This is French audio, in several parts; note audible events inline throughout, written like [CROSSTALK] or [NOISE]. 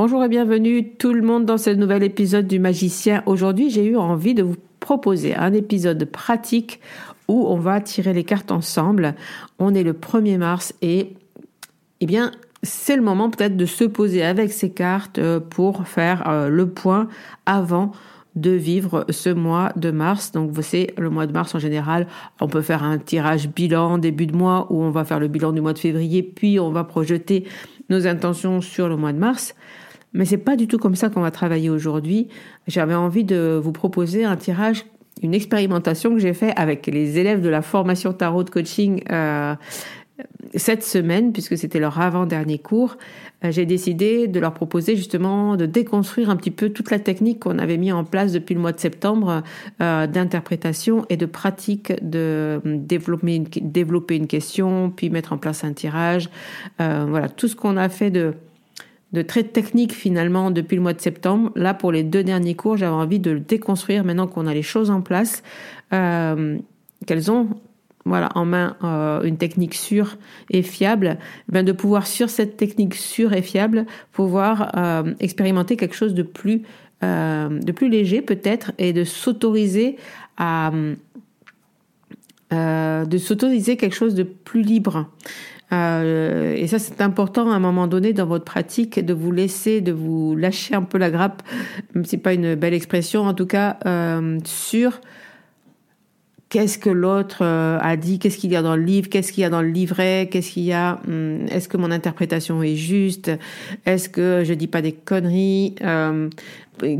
Bonjour et bienvenue tout le monde dans ce nouvel épisode du Magicien. Aujourd'hui, j'ai eu envie de vous proposer un épisode pratique où on va tirer les cartes ensemble. On est le 1er mars et eh bien, c'est le moment peut-être de se poser avec ces cartes euh, pour faire euh, le point avant de vivre ce mois de mars. Donc, vous savez, le mois de mars en général, on peut faire un tirage bilan début de mois où on va faire le bilan du mois de février, puis on va projeter nos intentions sur le mois de mars. Mais c'est pas du tout comme ça qu'on va travailler aujourd'hui. J'avais envie de vous proposer un tirage, une expérimentation que j'ai fait avec les élèves de la formation tarot de coaching euh, cette semaine, puisque c'était leur avant-dernier cours. Euh, j'ai décidé de leur proposer justement de déconstruire un petit peu toute la technique qu'on avait mis en place depuis le mois de septembre euh, d'interprétation et de pratique de développer une, développer une question, puis mettre en place un tirage. voilà, tout ce qu'on a fait de de très technique finalement depuis le mois de septembre. Là, pour les deux derniers cours, j'avais envie de le déconstruire maintenant qu'on a les choses en place, euh, qu'elles ont voilà en main euh, une technique sûre et fiable, ben de pouvoir sur cette technique sûre et fiable pouvoir euh, expérimenter quelque chose de plus léger peut-être et de s'autoriser à de s'autoriser quelque chose de plus libre. Euh, et ça, c'est important à un moment donné dans votre pratique de vous laisser, de vous lâcher un peu la grappe, même si c'est pas une belle expression, en tout cas, euh, sur qu'est-ce que l'autre euh, a dit, qu'est-ce qu'il y a dans le livre, qu'est-ce qu'il y a dans le livret, qu'est-ce qu'il y a, hum, est-ce que mon interprétation est juste, est-ce que je dis pas des conneries, euh,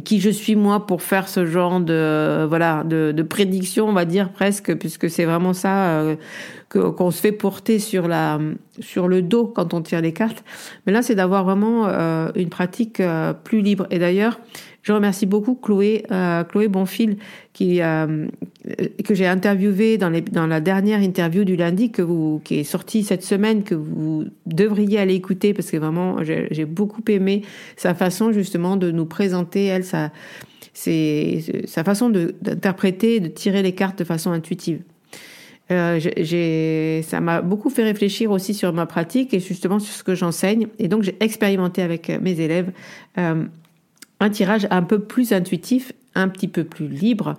qui je suis moi pour faire ce genre de voilà de, de prédiction, on va dire presque, puisque c'est vraiment ça euh, qu'on se fait porter sur la sur le dos quand on tire les cartes. Mais là, c'est d'avoir vraiment une pratique plus libre. Et d'ailleurs, je remercie beaucoup Chloé, euh, Chloé Bonfil, euh, que j'ai interviewé dans, la dernière interview du lundi, qui est sortie cette semaine, que vous devriez aller écouter, parce que vraiment, j'ai beaucoup aimé sa façon justement de nous présenter, elle, sa, c'est sa façon d'interpréter, de, tirer les cartes de façon intuitive. Euh, ça m'a beaucoup fait réfléchir aussi sur ma pratique et justement sur ce que j'enseigne. Et donc j'ai expérimenté avec mes élèves un tirage un peu plus intuitif, un petit peu plus libre.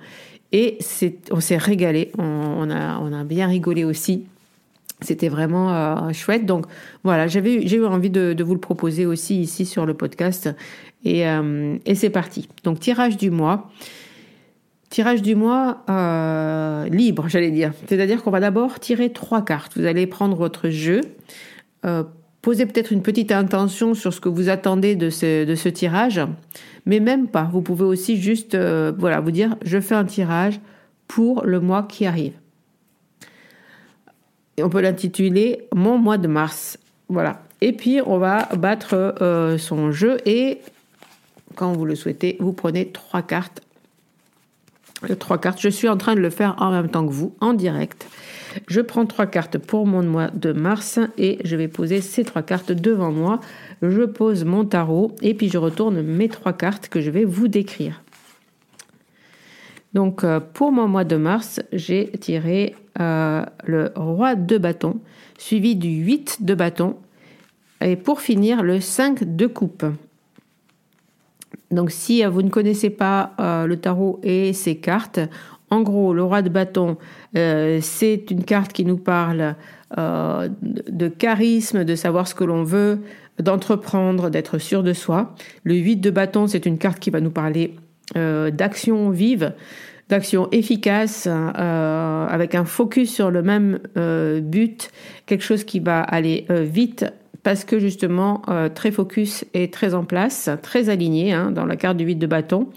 Et c'est, on s'est régalé, on, a, on a bien rigolé aussi. C'était vraiment euh, chouette. Donc voilà, j'avais, j'ai eu envie de, vous le proposer aussi ici sur le podcast. Et, euh, et c'est parti. Donc tirage du mois. Tirage du mois euh, libre, j'allais dire. C'est-à-dire qu'on va d'abord tirer trois cartes. Vous allez prendre votre jeu, Posez peut-être une petite intention sur ce que vous attendez de ce, tirage, mais même pas. Vous pouvez aussi juste euh, voilà, vous dire je fais un tirage pour le mois qui arrive. on peut l'intituler Mon mois de mars. Voilà. Et puis, on va battre euh, son jeu et, quand vous le souhaitez, vous prenez trois cartes. Euh, trois cartes. Je suis en train de le faire en même temps que vous, en direct. Je prends trois cartes pour mon mois de mars et je vais poser ces trois cartes devant moi. Je pose mon tarot et puis je retourne mes trois cartes que je vais vous décrire. Donc euh, pour mon mois de mars, j'ai tiré euh, le roi de bâton, suivi du 8 de bâton, et pour finir le 5 de coupe. Donc si vous ne connaissez pas euh, le tarot et ses cartes, en gros, le roi de bâton, c'est une carte qui nous parle de charisme, de savoir ce que l'on veut, d'entreprendre, d'être sûr de soi. Le 8 de bâton, c'est une carte qui va nous parler euh, d'action vive, d'action efficace, euh, avec un focus sur le même euh, but, quelque chose qui va aller vite parce que justement très focus et très en place, très aligné hein, dans la carte du 8 de bâton.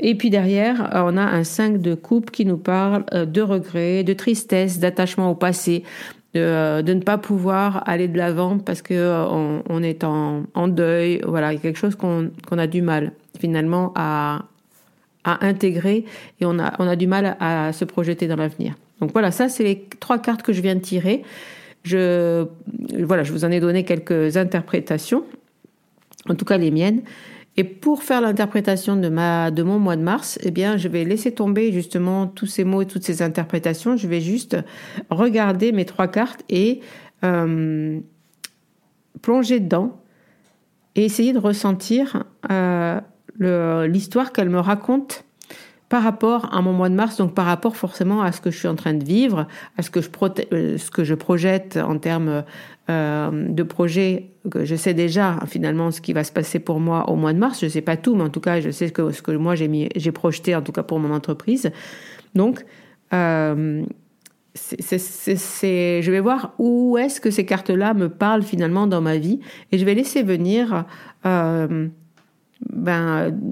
Et puis derrière, on a un 5 de coupe qui nous parle de regret, de tristesse, d'attachement au passé, de, de, ne pas pouvoir aller de l'avant parce que on, est en, en, deuil. Voilà, il y a quelque chose qu'on a du mal finalement à, à intégrer et on a, on a du mal à se projeter dans l'avenir. Donc voilà, ça c'est les trois cartes que je viens de tirer. Je, voilà, je vous en ai donné quelques interprétations, en tout cas les miennes. Et pour faire l'interprétation de, ma, de mon mois de mars, eh bien, je vais laisser tomber justement tous ces mots et toutes ces interprétations. Je vais juste regarder mes trois cartes et euh, plonger dedans et essayer de ressentir euh, l'histoire qu'elle me raconte par rapport à mon mois de mars, donc par rapport forcément à ce que je suis en train de vivre, à ce que je, euh, ce que je projette en termes euh, de projet, que je sais déjà finalement ce qui va se passer pour moi au mois de mars. Je ne sais pas tout, mais en tout cas, je sais ce que, ce que moi j'ai, j'ai projeté, en tout cas pour mon entreprise. Donc, euh, c'est, je vais voir où est-ce que ces cartes-là me parlent finalement dans ma vie, et je vais laisser venir ben,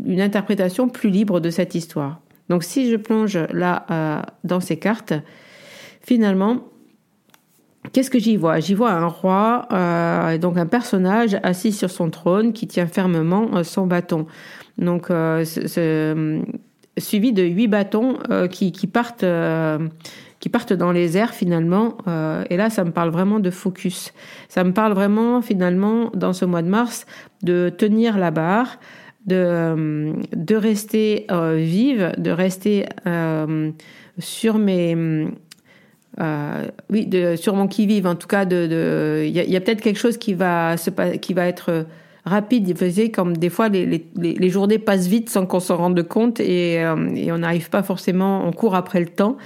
une interprétation plus libre de cette histoire. Donc si je plonge là euh, dans ces cartes, finalement, qu'est-ce que j'y vois? J'y vois un roi, euh, donc un personnage assis sur son trône qui tient fermement euh, son bâton. Donc suivi de huit bâtons qui, partent dans les airs finalement. et là, ça me parle vraiment de focus. Ça me parle vraiment finalement dans ce mois de mars de tenir la barre, de, de rester euh, vive, de rester euh, sur mes... Euh, oui, de, sur mon qui-vive, en tout cas, il de, il y a, peut-être quelque chose qui va, qui va être rapide. Vous voyez, comme des fois, les, les, les journées passent vite sans qu'on s'en rende compte et, et on n'arrive pas forcément, on court après le temps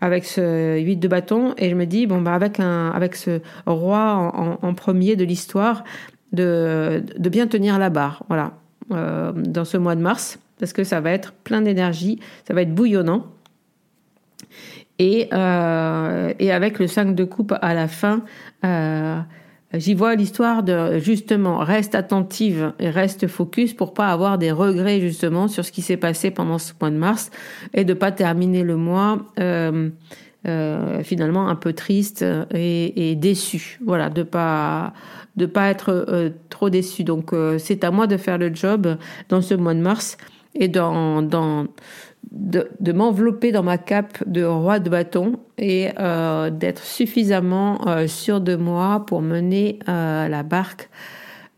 avec ce 8 de bâton. Et je me dis, bon, bah, avec, un, avec ce roi en, en premier de l'histoire, de, de bien tenir la barre. Voilà. Euh, dans ce mois de mars, parce que ça va être plein d'énergie, ça va être bouillonnant. Et, euh, avec le 5 de coupe à la fin, euh, j'y vois l'histoire de justement reste attentive et reste focus pour pas avoir des regrets justement sur ce qui s'est passé pendant ce mois de mars et de pas terminer le mois finalement un peu triste et, et déçu. Voilà, de pas de pas être euh, trop déçu. Donc euh, c'est à moi de faire le job dans ce mois de mars et dans, dans de, m'envelopper dans ma cape de roi de bâton et euh, d'être suffisamment sûr de moi pour mener la barque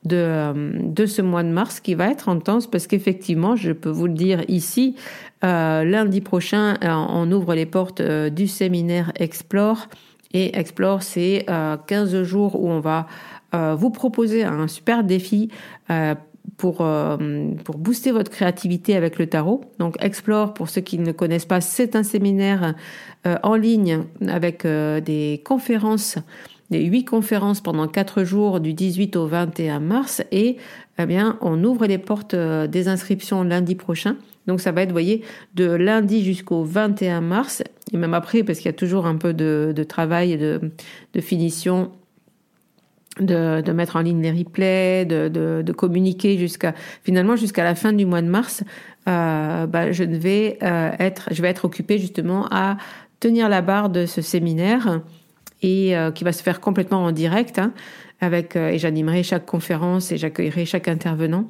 de, de ce mois de mars qui va être intense parce qu'effectivement, je peux vous le dire ici, lundi prochain, on ouvre les portes du séminaire Explore. Et Explore, c'est 15 jours où on va euh, vous proposer un super défi euh, pour, euh, pour booster votre créativité avec le tarot. Donc Explore, pour ceux qui ne connaissent pas, c'est un séminaire en ligne avec des conférences, des huit conférences pendant quatre jours du 18 au 21 mars et eh bien on ouvre les portes des inscriptions lundi prochain. Donc ça va être, vous voyez, de lundi jusqu'au 21 mars et même après parce qu'il y a toujours un peu de, travail et de finition de, de, mettre en ligne les replays, de, de, de communiquer jusqu'à finalement jusqu'à la fin du mois de mars. Euh, bah, je vais euh, être, je vais être occupée justement à tenir la barre de ce séminaire et qui va se faire complètement en direct. Hein, avec et j'animerai chaque conférence et j'accueillerai chaque intervenant.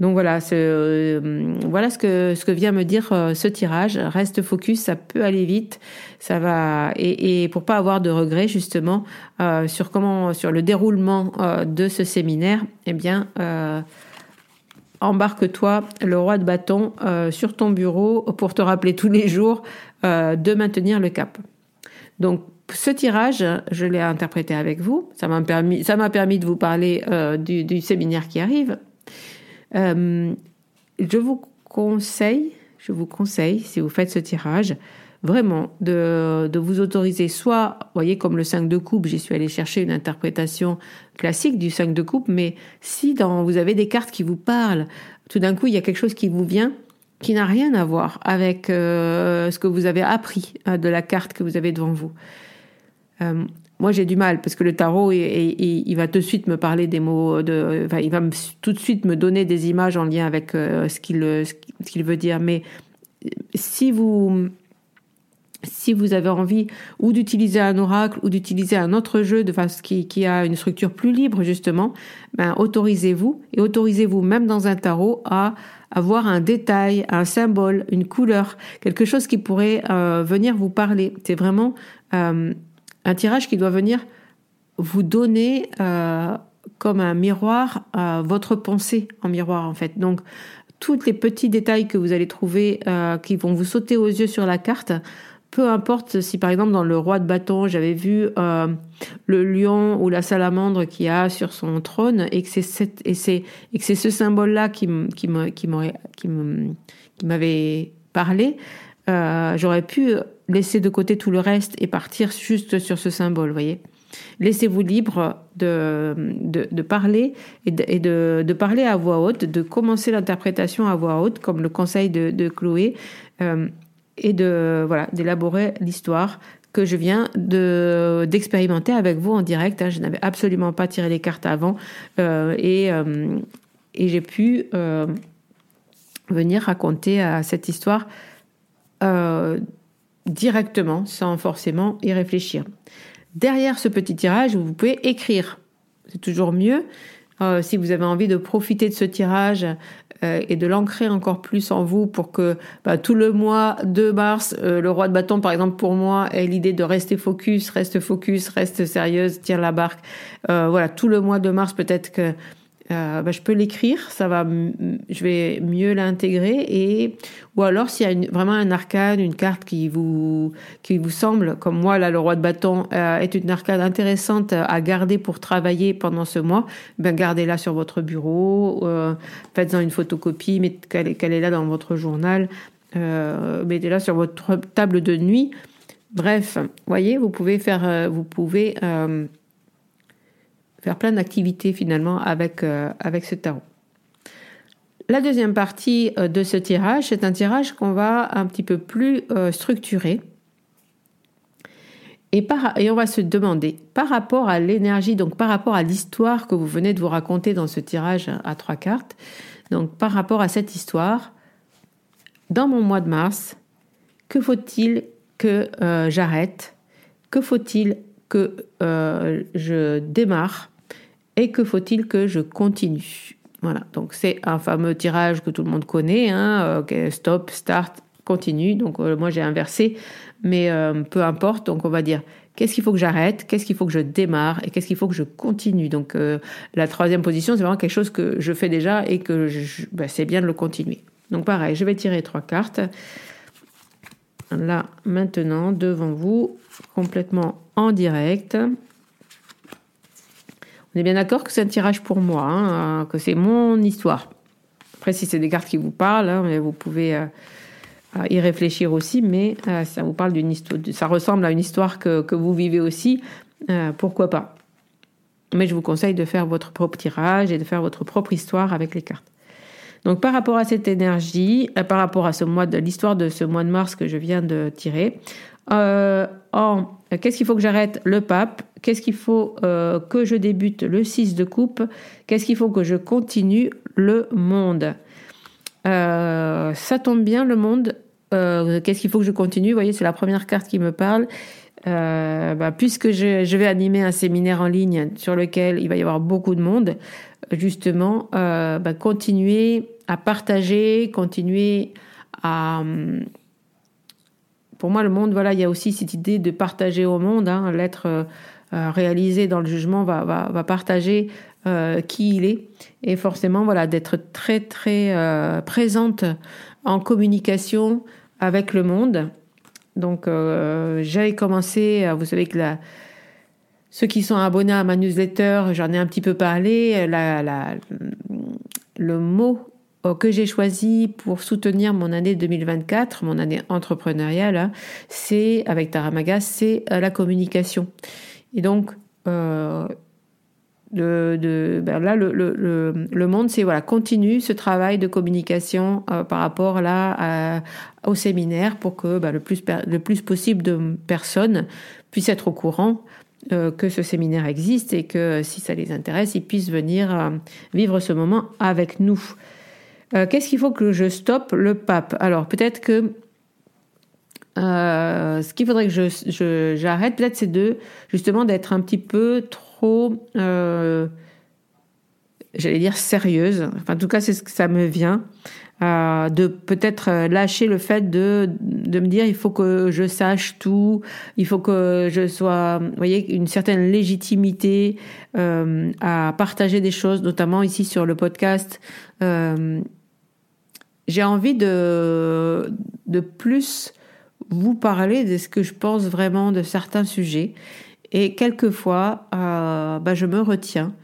Donc voilà, ce, voilà ce que vient me dire ce tirage. Reste focus, ça peut aller vite, ça va et, et pour pas avoir de regrets justement sur comment sur le déroulement de ce séminaire, eh bien embarque-toi le roi de bâton euh, sur ton bureau pour te rappeler tous les jours euh, de maintenir le cap. Donc ce tirage, je l'ai interprété avec vous. Ça m'a permis, de vous parler euh, du, séminaire qui arrive. Je vous conseille, je vous conseille, si vous faites ce tirage, vraiment de, de vous autoriser soit, voyez, comme le 5 de coupe, j'y suis allé chercher une interprétation classique du 5 de coupe, mais si dans, vous avez des cartes qui vous parlent, tout d'un coup, il y a quelque chose qui vous vient qui n'a rien à voir avec euh, ce que vous avez appris euh, de la carte que vous avez devant vous. Euh, moi, j'ai du mal parce que le tarot, il, va tout de suite me parler des mots, de, il va tout de suite me donner des images en lien avec ce qu'il ce qu'il veut dire. Mais si vous si vous avez envie ou d'utiliser un oracle ou d'utiliser un autre jeu de face qui, qui, a une structure plus libre justement, ben autorisez-vous et autorisez-vous même dans un tarot à avoir un détail, un symbole, une couleur, quelque chose qui pourrait euh, venir vous parler. C'est vraiment euh, un tirage qui doit venir vous donner euh, comme un miroir votre pensée en miroir en fait. Donc tous les petits détails que vous allez trouver qui vont vous sauter aux yeux sur la carte, peu importe si par exemple dans le roi de bâton j'avais vu euh, le lion ou la salamandre qui a sur son trône et que c'est ce symbole là qui m'avait parlé euh, j'aurais pu laisser de côté tout le reste et partir juste sur ce symbole voyez laissez-vous libre de, de, parler et, de, de, parler à voix haute de commencer l'interprétation à voix haute comme le conseil de, Chloé euh, et de voilà d'élaborer l'histoire que je viens de d'expérimenter avec vous en direct. Hein. Je n'avais absolument pas tiré les cartes avant euh, et, euh, et j'ai pu venir raconter cette histoire directement sans forcément y réfléchir. Derrière ce petit tirage, vous pouvez écrire. C'est toujours mieux. si vous avez envie de profiter de ce tirage euh, et de l'ancrer encore plus en vous pour que bah, tout le mois de mars, euh, le roi de bâton par exemple pour moi ait l'idée de rester focus, reste focus, reste sérieuse, tire la barque. Euh, voilà, tout le mois de mars peut-être que euh, bah, je peux l'écrire, ça va, je vais mieux l'intégrer et ou alors s'il y a vraiment un arcane, une carte qui vous qui vous semble, comme moi là le roi de bâton euh, est une arcane intéressante à garder pour travailler pendant ce mois, ben gardez-la sur votre bureau, euh, faites-en une photocopie, mettez qu'elle est là dans votre journal, euh, mettez-la sur votre table de nuit. Bref, voyez, vous pouvez faire, vous pouvez faire plein d'activités finalement avec, euh, avec ce tarot. La deuxième partie euh, de ce tirage, c'est un tirage qu'on va un petit peu plus euh, structurer. Et, par, et on va se demander, par rapport à l'énergie, donc par rapport à l'histoire que vous venez de vous raconter dans ce tirage à trois cartes, donc par rapport à cette histoire, dans mon mois de mars, que faut-il que j'arrête? Que faut-il que je démarre? Et que faut-il que je continue? Voilà, donc c'est un fameux tirage que tout le monde connaît, hein, stop, start, continue. Donc euh, moi j'ai inversé, mais euh, peu importe. Donc on va dire qu'est-ce qu'il faut que j'arrête, qu'est-ce qu'il faut que je démarre? Et qu'est-ce qu'il faut que je continue? Donc euh, la troisième position, c'est vraiment quelque chose que je fais déjà et que bah, c'est bien de le continuer. Donc pareil, je vais tirer trois cartes. Là, maintenant, devant vous, complètement en direct. On est bien d'accord que c'est un tirage pour moi, hein, que c'est mon histoire. Après, si c'est des cartes qui vous parlent, hein, vous pouvez euh, euh, y réfléchir aussi, mais euh, ça vous parle d'une histoire, ça ressemble à une histoire que, vous vivez aussi, pourquoi pas. Mais je vous conseille de faire votre propre tirage et de faire votre propre histoire avec les cartes. Donc par rapport à cette énergie, par rapport à ce mois de l'histoire de ce mois de mars que je viens de tirer, qu'est-ce qu'il faut que j'arrête? Le pape Qu'est-ce qu'il faut euh, que je débute le 6 de coupe? Qu'est-ce qu'il faut que je continue le monde? Euh, Ça tombe bien le monde. Euh, qu'est-ce qu'il faut que je continue? Vous voyez, c'est la première carte qui me parle. bah, puisque je, vais animer un séminaire en ligne sur lequel il va y avoir beaucoup de monde, justement, bah, continuer à partager, continuer à... Hum, pour moi, le monde, voilà, il y a aussi cette idée de partager au monde. Hein, L'être réalisé dans le jugement va, va, va partager qui il est. Et forcément, voilà, d'être très, très présente en communication avec le monde. Donc, euh, j'ai commencé, euh, vous savez que ceux qui sont abonnés à ma newsletter, j'en ai un petit peu parlé. La, le mot euh, que j'ai choisi pour soutenir mon année 2024, mon année entrepreneuriale, hein, c'est avec Taramaga, c'est la communication. Et donc, de ben là le, monde c'est voilà continue ce travail de communication euh, par rapport là au séminaire pour que ben, le plus le plus possible de personnes puissent être au courant euh, que ce séminaire existe et que si ça les intéresse ils puissent venir euh, vivre ce moment avec nous. Qu'est-ce qu'il faut que je stoppe le pape? Alors peut-être que ce qu'il faudrait que je j'arrête peut-être c'est de justement d'être un petit peu trop euh, j'allais dire sérieuse. Enfin, en tout cas, c'est ce que ça me vient. Euh, de peut-être euh, lâcher le fait de, de me dire il faut que je sache tout, il faut que je sois, vous voyez, une certaine légitimité à partager des choses, notamment ici sur le podcast. J'ai envie de, de plus vous parler de ce que je pense vraiment de certains sujets et quelquefois, euh, bah, je me retiens.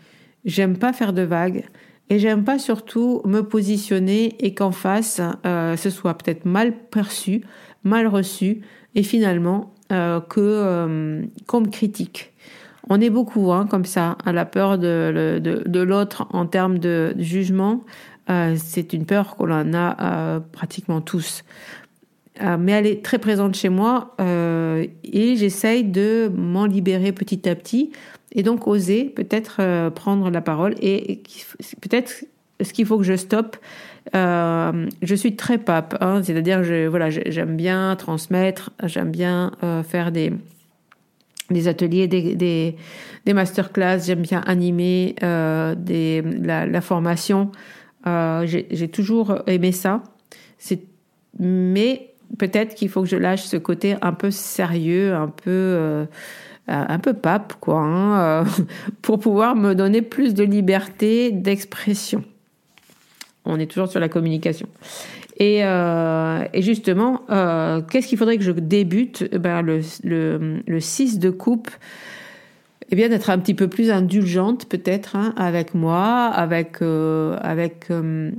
J'aime pas faire de vagues. Et j'aime pas surtout me positionner et qu'en face, euh, ce soit peut-être mal perçu, mal reçu, et finalement euh, que euh, critique. On est beaucoup hein, comme ça, à la peur de, de, de l'autre en termes de jugement. Euh, c'est une peur qu'on en a pratiquement tous. Euh, mais elle est très présente chez moi euh, et j'essaye de m'en libérer petit à petit et donc oser peut-être euh, prendre la parole et, peut-être ce qu'il faut que je stoppe. je suis très pape, hein, c'est-à-dire je voilà j'aime bien transmettre, j'aime bien faire des des ateliers, des, des, des masterclass, j'aime bien animer des, la, formation. J'ai toujours aimé ça. Mais peut-être qu'il faut que je lâche ce côté un peu sérieux, un peu euh, un peu pape, quoi, hein, euh, [LAUGHS] pour pouvoir me donner plus de liberté d'expression. On est toujours sur la communication. Et, euh, justement, qu'est-ce qu'il faudrait que je débute? Ben, le, le, le 6 de coupe, eh bien d'être un petit peu plus indulgente peut-être hein, avec moi, avec avec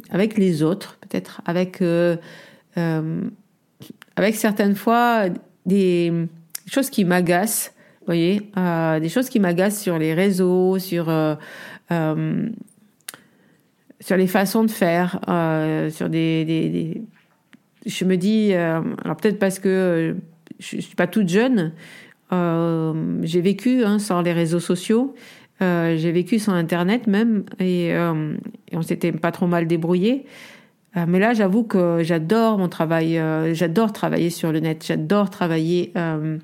avec les autres, peut-être avec avec certaines fois des choses qui m'agacent, vous voyez, euh, des choses qui m'agacent sur les réseaux, sur euh, euh, sur les façons de faire, sur des, je me dis, alors peut-être parce que je, suis pas toute jeune, j'ai vécu hein, sans les réseaux sociaux. j'ai vécu sans Internet même et, et on s'était pas trop mal débrouillé. Euh, mais là, j'avoue que j'adore mon travail, euh, j'adore travailler sur le net, j'adore travailler euh,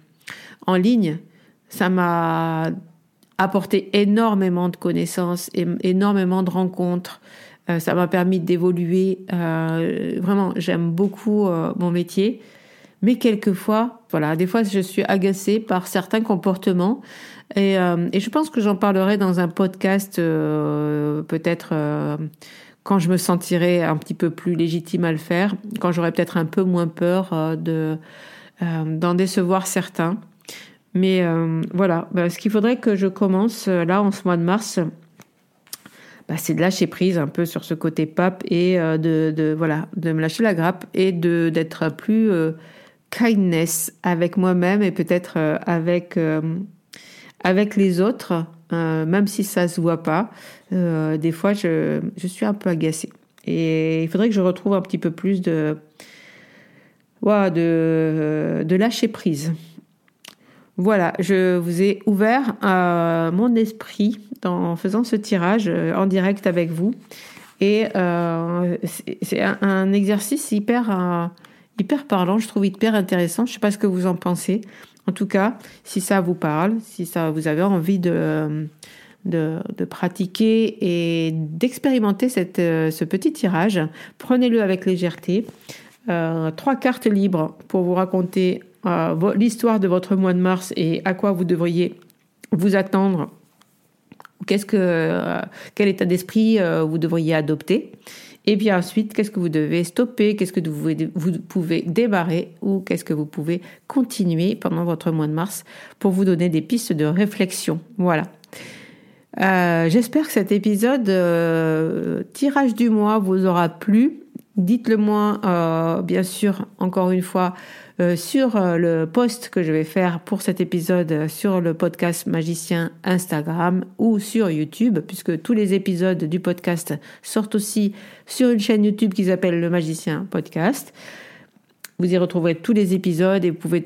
en ligne. Ça m'a apporté énormément de connaissances, énormément de rencontres. ça m'a permis d'évoluer. vraiment, j'aime beaucoup mon métier. Mais quelquefois, voilà, des fois, je suis agacée par certains comportements. Et, et je pense que j'en parlerai dans un podcast peut-être quand je me sentirai un petit peu plus légitime à le faire, quand j'aurai peut-être un peu moins peur euh, de euh, d'en décevoir certains. Mais euh, voilà, bah, ce qu'il faudrait que je commence là en ce mois de mars, bah, c'est de lâcher prise un peu sur ce côté pape et de, de, voilà de me lâcher la grappe et de d'être plus kindness avec moi-même et peut-être avec avec les autres euh, même si ça se voit pas, euh, des fois je, je, suis un peu agacée. Et il faudrait que je retrouve un petit peu plus de, de, de lâcher prise. Voilà, je vous ai ouvert euh, mon esprit en faisant ce tirage en direct avec vous. Et c'est un, un, exercice hyper, hyper parlant, je trouve hyper intéressant. Je ne sais pas ce que vous en pensez. En tout cas, si ça vous parle, si ça vous avez envie de, de, pratiquer et d'expérimenter euh, ce petit tirage, prenez-le avec légèreté. Euh, trois cartes libres pour vous raconter euh, l'histoire de votre mois de mars et à quoi vous devriez vous attendre. Qu'est-ce que, quel état d'esprit vous devriez adopter et puis ensuite, qu'est-ce que vous devez stopper, qu'est-ce que vous, pouvez débarrer? Ou qu'est-ce que vous pouvez continuer pendant votre mois de mars pour vous donner des pistes de réflexion? Voilà. Euh, j'espère que cet épisode euh, tirage du mois vous aura plu. Dites-le moi, euh, bien sûr, encore une fois, euh, sur euh, le post que je vais faire pour cet épisode sur le podcast Magicien Instagram ou sur YouTube, puisque tous les épisodes du podcast sortent aussi sur une chaîne YouTube qui s'appelle Le Magicien Podcast. Vous y retrouverez tous les épisodes et vous pouvez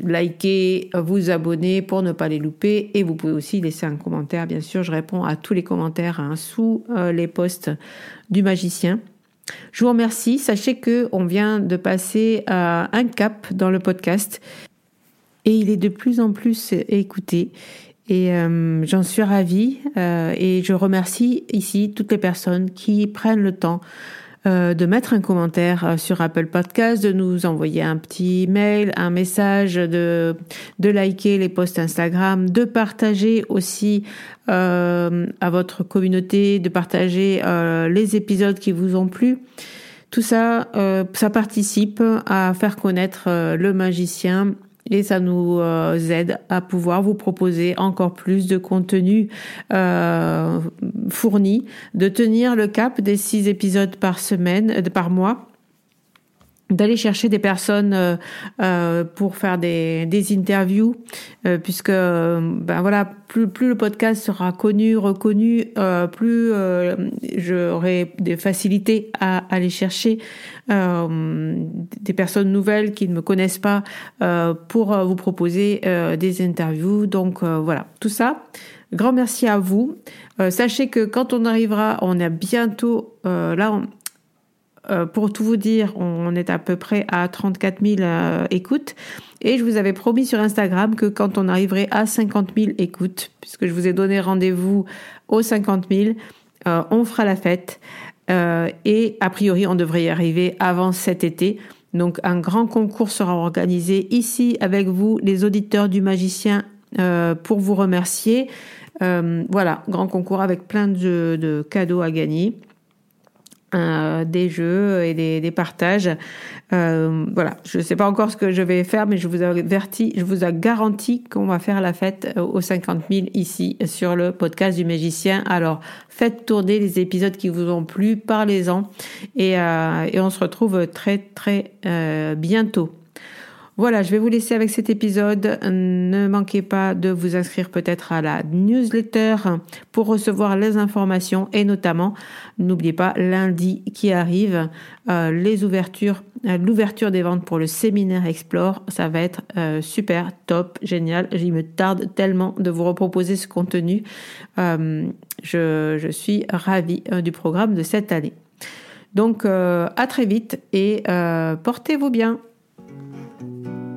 liker, vous abonner pour ne pas les louper. Et vous pouvez aussi laisser un commentaire. Bien sûr, je réponds à tous les commentaires hein, sous les posts du magicien. Je vous remercie. Sachez que on vient de passer à un cap dans le podcast et il est de plus en plus écouté. Et euh, j'en suis ravie euh, et je remercie ici toutes les personnes qui prennent le temps euh, de mettre un commentaire euh, sur Apple Podcast, de nous envoyer un petit mail, un message, de, de liker les posts Instagram, de partager aussi euh, à votre communauté, de partager les épisodes qui vous ont plu. Tout ça, ça participe à faire connaître le magicien et ça nous euh, aide à pouvoir vous proposer encore plus de contenu euh, fourni, de tenir le cap des six épisodes par semaine, euh, par mois d'aller chercher des personnes euh, euh, pour faire des, des interviews euh, puisque ben voilà plus plus le podcast sera connu reconnu plus j'aurai des facilités à aller chercher des personnes nouvelles qui ne me connaissent pas pour vous proposer des interviews donc voilà tout ça Grand merci à vous. sachez que quand on arrivera, on est bientôt là. On, euh, pour tout vous dire, on est à peu près à 34 000 euh, écoutes. Et je vous avais promis sur Instagram que quand on arriverait à 50 000 écoutes, puisque je vous ai donné rendez-vous aux 50 000, euh, on fera la fête. et a priori, on devrait y arriver avant cet été. Donc un grand concours sera organisé ici avec vous, les auditeurs du magicien, pour vous remercier. voilà, grand concours avec plein de cadeaux à gagner. Euh, des jeux et des, partages. Euh, voilà, je ne sais pas encore ce que je vais faire, mais je vous avertis, je vous ai garanti qu'on va faire la fête euh, aux 50 000 ici sur le podcast du magicien. Alors, faites tourner les épisodes qui vous ont plu, parlez-en et, et on se retrouve très très bientôt. Voilà, je vais vous laisser avec cet épisode. Ne manquez pas de vous inscrire peut-être à la newsletter pour recevoir les informations et notamment, n'oubliez pas, lundi qui arrive, euh, les ouvertures, euh, l'ouverture des ventes pour le séminaire Explore. Ça va être euh, super, top, génial. Il me tarde tellement de vous reproposer ce contenu. je, je suis ravie du programme de cette année. Donc, à très vite et portez-vous bien.